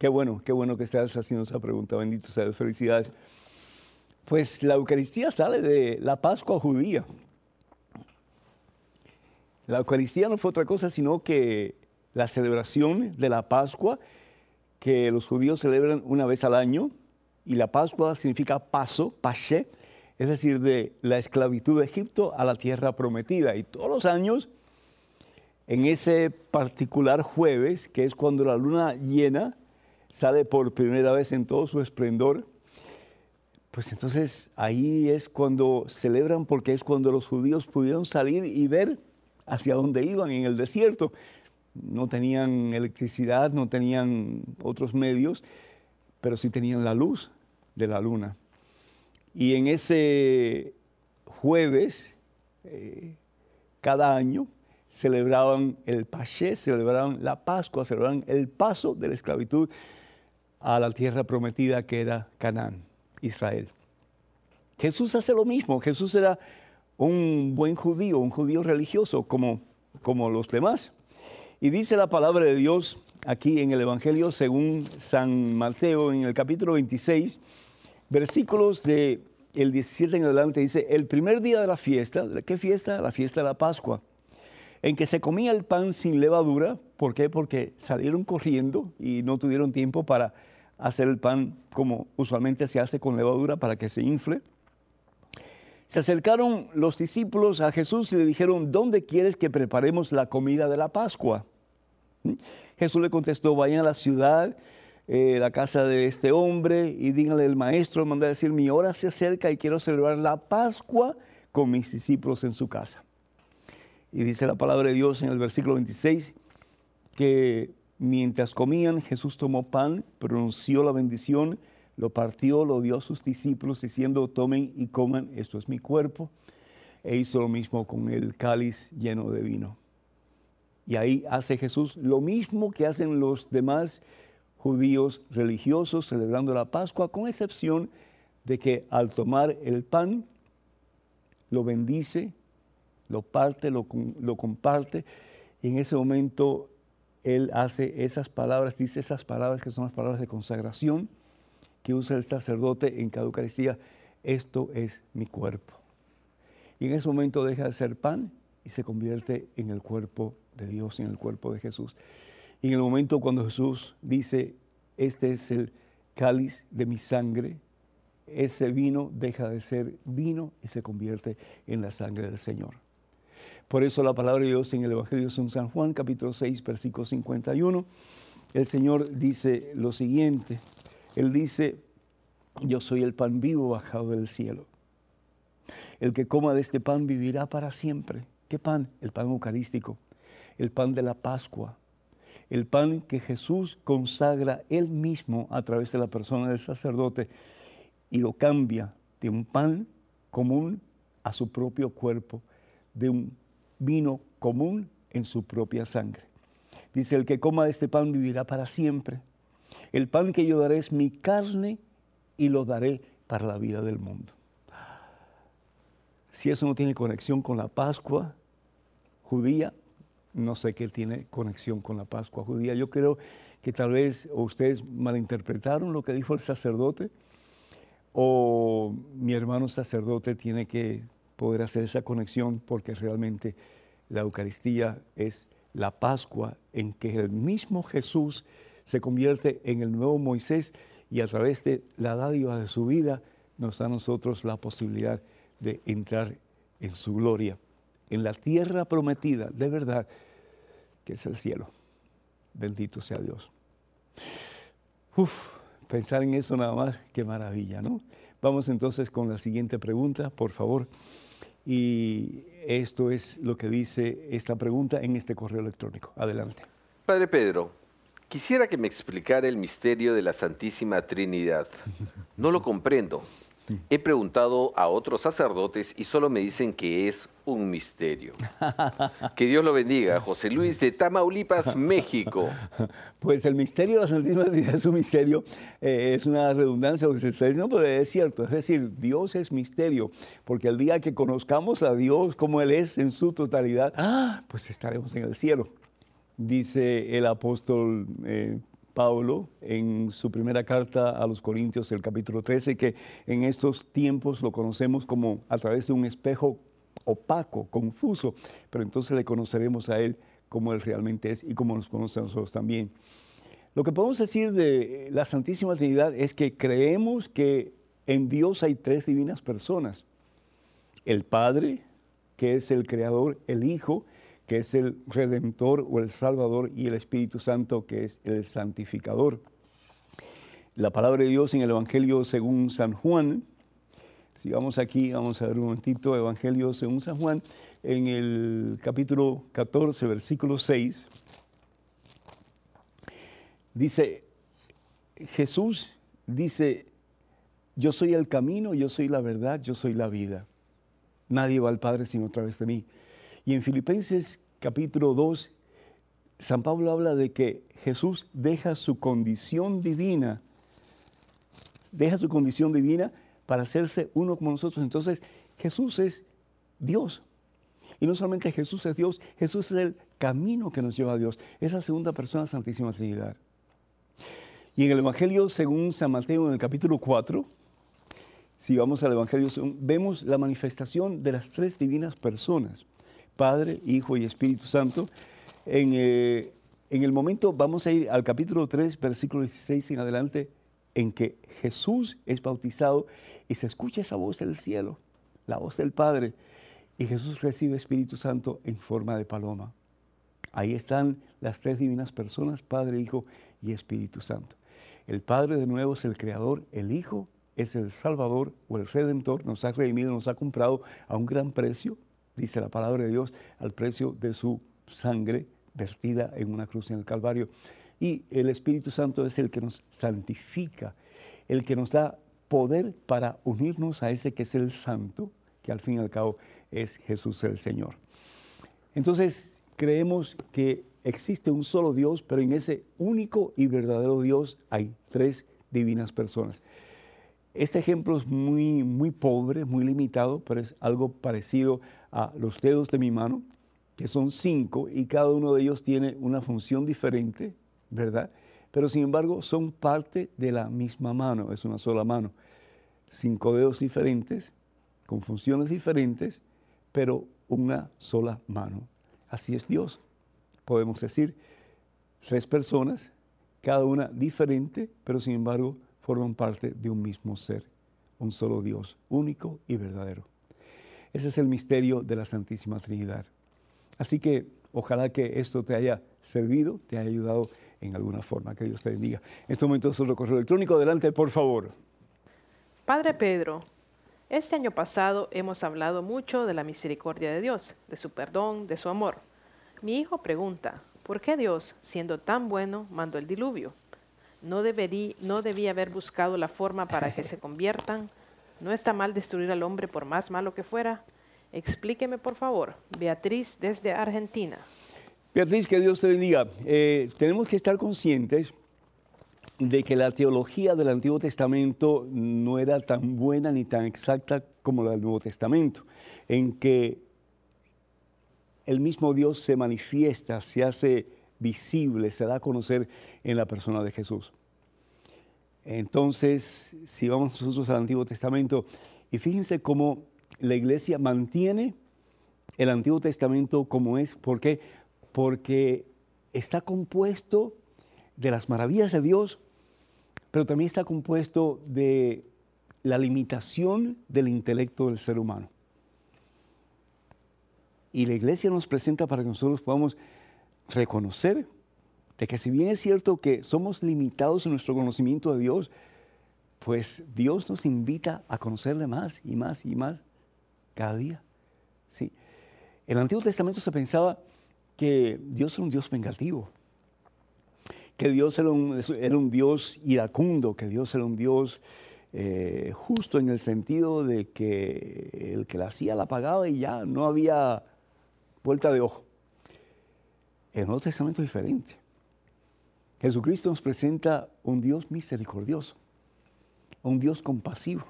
Qué bueno, qué bueno que estás haciendo esa pregunta. Bendito sea Felicidades. Pues la Eucaristía sale de la Pascua judía. La Eucaristía no fue otra cosa sino que la celebración de la Pascua que los judíos celebran una vez al año. Y la Pascua significa paso, pasé, es decir, de la esclavitud de Egipto a la tierra prometida. Y todos los años, en ese particular jueves, que es cuando la luna llena, sale por primera vez en todo su esplendor, pues entonces ahí es cuando celebran porque es cuando los judíos pudieron salir y ver hacia dónde iban en el desierto. No tenían electricidad, no tenían otros medios, pero sí tenían la luz de la luna. Y en ese jueves, eh, cada año, celebraban el Paché, celebraban la Pascua, celebraban el paso de la esclavitud a la tierra prometida que era Canaán, Israel. Jesús hace lo mismo. Jesús era un buen judío, un judío religioso como, como los demás. Y dice la palabra de Dios aquí en el Evangelio según San Mateo en el capítulo 26, versículos de el 17 en adelante dice, el primer día de la fiesta, ¿qué fiesta? La fiesta de la Pascua, en que se comía el pan sin levadura. ¿Por qué? Porque salieron corriendo y no tuvieron tiempo para hacer el pan como usualmente se hace con levadura para que se infle. Se acercaron los discípulos a Jesús y le dijeron, ¿dónde quieres que preparemos la comida de la Pascua? ¿Mm? Jesús le contestó, vayan a la ciudad, eh, la casa de este hombre y díganle el maestro, manda a decir, mi hora se acerca y quiero celebrar la Pascua con mis discípulos en su casa. Y dice la palabra de Dios en el versículo 26 que mientras comían, Jesús tomó pan, pronunció la bendición, lo partió, lo dio a sus discípulos diciendo, tomen y coman, esto es mi cuerpo. E hizo lo mismo con el cáliz lleno de vino. Y ahí hace Jesús lo mismo que hacen los demás judíos religiosos celebrando la Pascua, con excepción de que al tomar el pan, lo bendice, lo parte, lo, lo comparte, y en ese momento él hace esas palabras, dice esas palabras que son las palabras de consagración, que usa el sacerdote en cada Eucaristía, esto es mi cuerpo. Y en ese momento deja de ser pan y se convierte en el cuerpo de Dios, en el cuerpo de Jesús. Y en el momento cuando Jesús dice, este es el cáliz de mi sangre, ese vino deja de ser vino y se convierte en la sangre del Señor. Por eso la palabra de Dios en el Evangelio de San Juan, capítulo 6, versículo 51, el Señor dice lo siguiente, él dice, yo soy el pan vivo bajado del cielo. El que coma de este pan vivirá para siempre. ¿Qué pan? El pan eucarístico, el pan de la Pascua, el pan que Jesús consagra él mismo a través de la persona del sacerdote y lo cambia de un pan común a su propio cuerpo, de un vino común en su propia sangre. Dice, el que coma de este pan vivirá para siempre. El pan que yo daré es mi carne y lo daré para la vida del mundo. Si eso no tiene conexión con la Pascua judía, no sé qué tiene conexión con la Pascua judía. Yo creo que tal vez ustedes malinterpretaron lo que dijo el sacerdote o mi hermano sacerdote tiene que poder hacer esa conexión porque realmente la Eucaristía es la Pascua en que el mismo Jesús se convierte en el nuevo Moisés y a través de la dádiva de su vida nos da a nosotros la posibilidad de entrar en su gloria, en la tierra prometida, de verdad, que es el cielo. Bendito sea Dios. Uf, pensar en eso nada más, qué maravilla, ¿no? Vamos entonces con la siguiente pregunta, por favor. Y esto es lo que dice esta pregunta en este correo electrónico. Adelante. Padre Pedro, Quisiera que me explicara el misterio de la Santísima Trinidad. No lo comprendo. He preguntado a otros sacerdotes y solo me dicen que es un misterio. Que Dios lo bendiga. José Luis de Tamaulipas, México. Pues el misterio de la Santísima Trinidad es un misterio, eh, es una redundancia lo que se está diciendo, pero es cierto. Es decir, Dios es misterio, porque el día que conozcamos a Dios como Él es en su totalidad, ah, pues estaremos en el cielo dice el apóstol eh, Pablo en su primera carta a los Corintios, el capítulo 13, que en estos tiempos lo conocemos como a través de un espejo opaco, confuso, pero entonces le conoceremos a Él como Él realmente es y como nos conoce a nosotros también. Lo que podemos decir de la Santísima Trinidad es que creemos que en Dios hay tres divinas personas. El Padre, que es el Creador, el Hijo, que es el Redentor o el Salvador, y el Espíritu Santo, que es el Santificador. La palabra de Dios en el Evangelio según San Juan, si vamos aquí, vamos a ver un momentito, Evangelio según San Juan, en el capítulo 14, versículo 6, dice, Jesús dice, yo soy el camino, yo soy la verdad, yo soy la vida. Nadie va al Padre sino a través de mí. Y en Filipenses capítulo 2, San Pablo habla de que Jesús deja su condición divina, deja su condición divina para hacerse uno como nosotros. Entonces Jesús es Dios. Y no solamente Jesús es Dios, Jesús es el camino que nos lleva a Dios. Es la segunda persona Santísima Trinidad. Y en el Evangelio, según San Mateo, en el capítulo 4, si vamos al Evangelio, vemos la manifestación de las tres divinas personas, Padre, Hijo y Espíritu Santo. En, eh, en el momento, vamos a ir al capítulo 3, versículo 16 en adelante, en que Jesús es bautizado y se escucha esa voz del cielo, la voz del Padre, y Jesús recibe Espíritu Santo en forma de paloma. Ahí están las tres divinas personas, Padre, Hijo y Espíritu Santo. El Padre de nuevo es el Creador, el Hijo es el Salvador o el Redentor, nos ha redimido, nos ha comprado a un gran precio, dice la palabra de Dios, al precio de su sangre vertida en una cruz en el Calvario. Y el Espíritu Santo es el que nos santifica, el que nos da poder para unirnos a ese que es el Santo, que al fin y al cabo es Jesús el Señor. Entonces, creemos que existe un solo Dios, pero en ese único y verdadero Dios hay tres divinas personas. Este ejemplo es muy, muy pobre, muy limitado, pero es algo parecido a los dedos de mi mano, que son cinco y cada uno de ellos tiene una función diferente, ¿verdad? Pero sin embargo son parte de la misma mano, es una sola mano. Cinco dedos diferentes, con funciones diferentes, pero una sola mano. Así es Dios. Podemos decir, tres personas, cada una diferente, pero sin embargo forman parte de un mismo ser, un solo Dios, único y verdadero. Ese es el misterio de la Santísima Trinidad. Así que ojalá que esto te haya servido, te haya ayudado en alguna forma. Que Dios te bendiga. En este momento es otro correo electrónico. Adelante, por favor. Padre Pedro, este año pasado hemos hablado mucho de la misericordia de Dios, de su perdón, de su amor. Mi hijo pregunta, ¿por qué Dios, siendo tan bueno, mandó el diluvio? ¿No, deberí, ¿No debía haber buscado la forma para que se conviertan? ¿No está mal destruir al hombre por más malo que fuera? Explíqueme, por favor. Beatriz, desde Argentina. Beatriz, que Dios te bendiga. Eh, tenemos que estar conscientes de que la teología del Antiguo Testamento no era tan buena ni tan exacta como la del Nuevo Testamento, en que el mismo Dios se manifiesta, se hace visible, se da a conocer en la persona de Jesús. Entonces, si vamos nosotros al Antiguo Testamento, y fíjense cómo la iglesia mantiene el Antiguo Testamento como es, ¿por qué? porque está compuesto de las maravillas de Dios, pero también está compuesto de la limitación del intelecto del ser humano. Y la iglesia nos presenta para que nosotros podamos reconocer de que si bien es cierto que somos limitados en nuestro conocimiento de Dios, pues Dios nos invita a conocerle más y más y más cada día. ¿sí? En el Antiguo Testamento se pensaba que Dios era un Dios vengativo, que Dios era un, Dios iracundo, que Dios era un Dios eh, justo en el sentido de que el que la hacía la pagaba y ya no había vuelta de ojo. El Nuevo Testamento es diferente. Jesucristo nos presenta un Dios misericordioso, un Dios compasivo,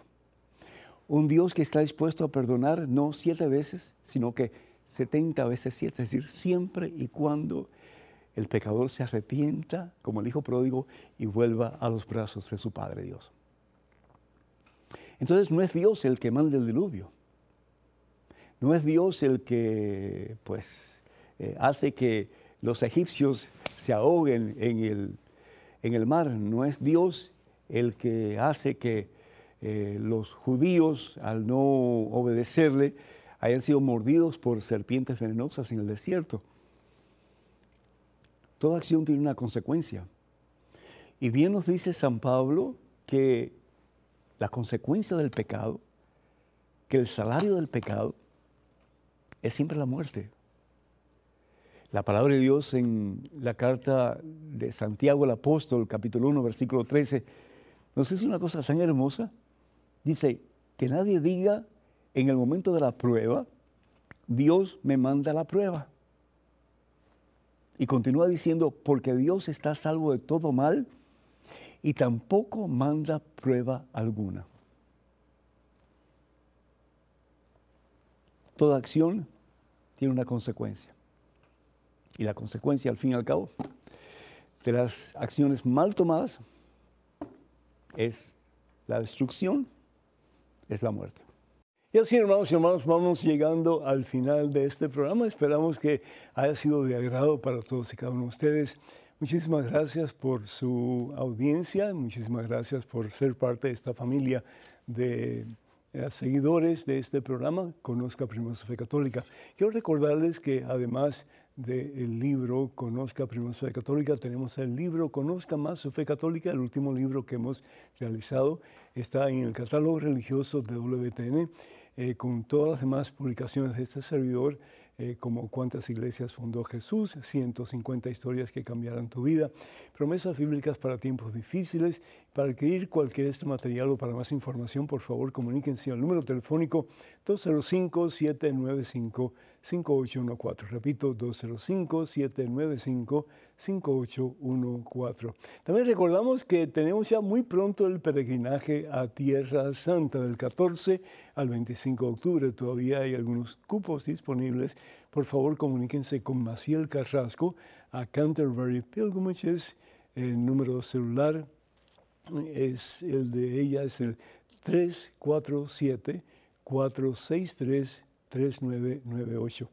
un Dios que está dispuesto a perdonar no siete veces, sino que 70 veces 7, es decir, siempre y cuando el pecador se arrepienta como el hijo pródigo y vuelva a los brazos de su Padre Dios. Entonces no es Dios el que manda el diluvio. No es Dios el que pues eh, hace que los egipcios se ahoguen en el, en el mar. No es Dios el que hace que eh, los judíos, al no obedecerle, hayan sido mordidos por serpientes venenosas en el desierto. Toda acción tiene una consecuencia. Y bien nos dice San Pablo que la consecuencia del pecado, que el salario del pecado es siempre la muerte. La palabra de Dios en la carta de Santiago el apóstol, capítulo 1, versículo 13, nos dice una cosa tan hermosa. Dice, que nadie diga en el momento de la prueba, Dios me manda la prueba. Y continúa diciendo, porque Dios está salvo de todo mal y tampoco manda prueba alguna. Toda acción tiene una consecuencia. Y la consecuencia, al fin y al cabo, de las acciones mal tomadas es la destrucción es la muerte. Y así, hermanos y hermanos, vamos llegando al final de este programa. Esperamos que haya sido de agrado para todos y cada uno de ustedes. Muchísimas gracias por su audiencia, muchísimas gracias por ser parte de esta familia de eh, seguidores de este programa, Conozca Primero su Fe Católica. Quiero recordarles que además del libro Conozca Primero su Fe Católica, tenemos el libro Conozca Más su Fe Católica, el último libro que hemos realizado. Está en el catálogo religioso de WTN eh, con todas las demás publicaciones de este servidor eh, como cuántas iglesias fundó Jesús, 150 historias que cambiarán tu vida, promesas bíblicas para tiempos difíciles. Para adquirir cualquier este material o para más información, por favor comuníquense al número telefónico 205-795-5814. Repito, 205-795-5814. También recordamos que tenemos ya muy pronto el peregrinaje a Tierra Santa del 14 al 25 de octubre. Todavía hay algunos cupos disponibles. Por favor, comuníquense con Maciel Carrasco a Canterbury Pilgrimages. El número celular es el de ella, es el 347 463 3998.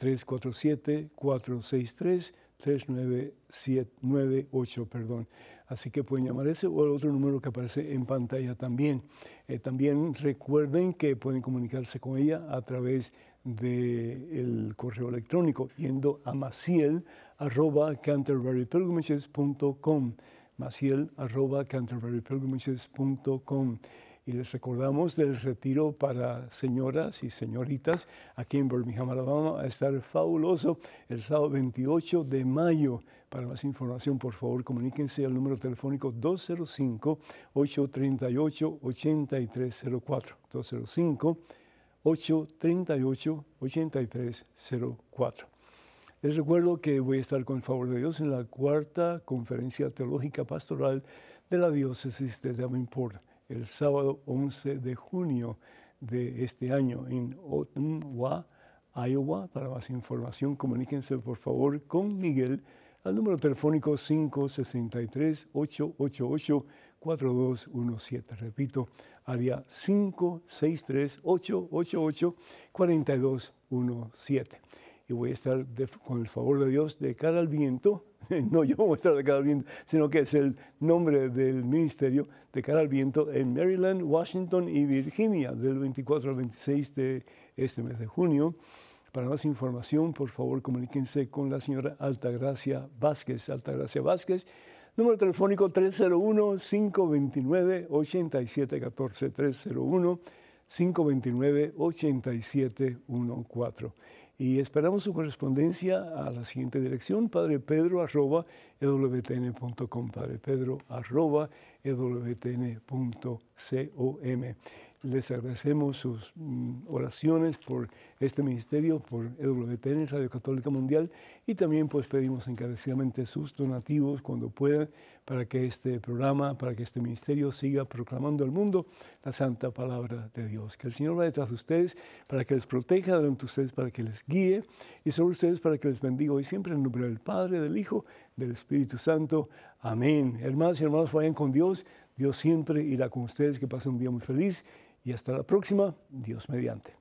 347-463-3998, perdón. Así que pueden llamar ese o el otro número que aparece en pantalla también. Eh, también recuerden que pueden comunicarse con ella a través del correo electrónico yendo a maciel arroba canterburypilgrimages.com maciel arroba canterburypilgrimages.com y les recordamos del retiro para señoras y señoritas aquí en Birmingham, Alabama, a estar fabuloso el sábado 28 de mayo. Para más información, por favor, comuníquense al número telefónico 205-838-8304. 205-838-8304. Les recuerdo que voy a estar con el favor de Dios en la cuarta conferencia teológica pastoral de la diócesis de Davenport el sábado 11 de junio de este año en Ottumwa, Iowa. Para más información, comuníquense por favor con Miguel al número telefónico 563-888-4217. Repito, área 563-888-4217. Y voy a estar con el favor de Dios de cara al viento no yo voy a estar de cara al viento, sino que es el nombre del ministerio de cara al viento en Maryland, Washington y Virginia del 24 al 26 de este mes de junio. Para más información, por favor, comuníquense con la señora Altagracia Vázquez. Altagracia Vázquez, número telefónico 301-529-8714. 301-529-8714 y esperamos su correspondencia a la siguiente dirección, padrepedro.ewtn.com, padrepedro.ewtn.com. Les agradecemos sus mm, oraciones por este ministerio, por EWTN, Radio Católica Mundial, y también pues pedimos encarecidamente sus donativos cuando puedan para que este programa, para que este ministerio siga proclamando al mundo la santa palabra de Dios. Que el Señor vaya detrás de ustedes para que les proteja delante de ustedes, para que les guíe y sobre ustedes para que les bendiga hoy siempre en nombre del Padre, del Hijo, del Espíritu Santo. Amén. Hermanos y hermanos, vayan con Dios. Dios siempre irá con ustedes. Que pasen un día muy feliz y hasta la próxima, Dios mediante.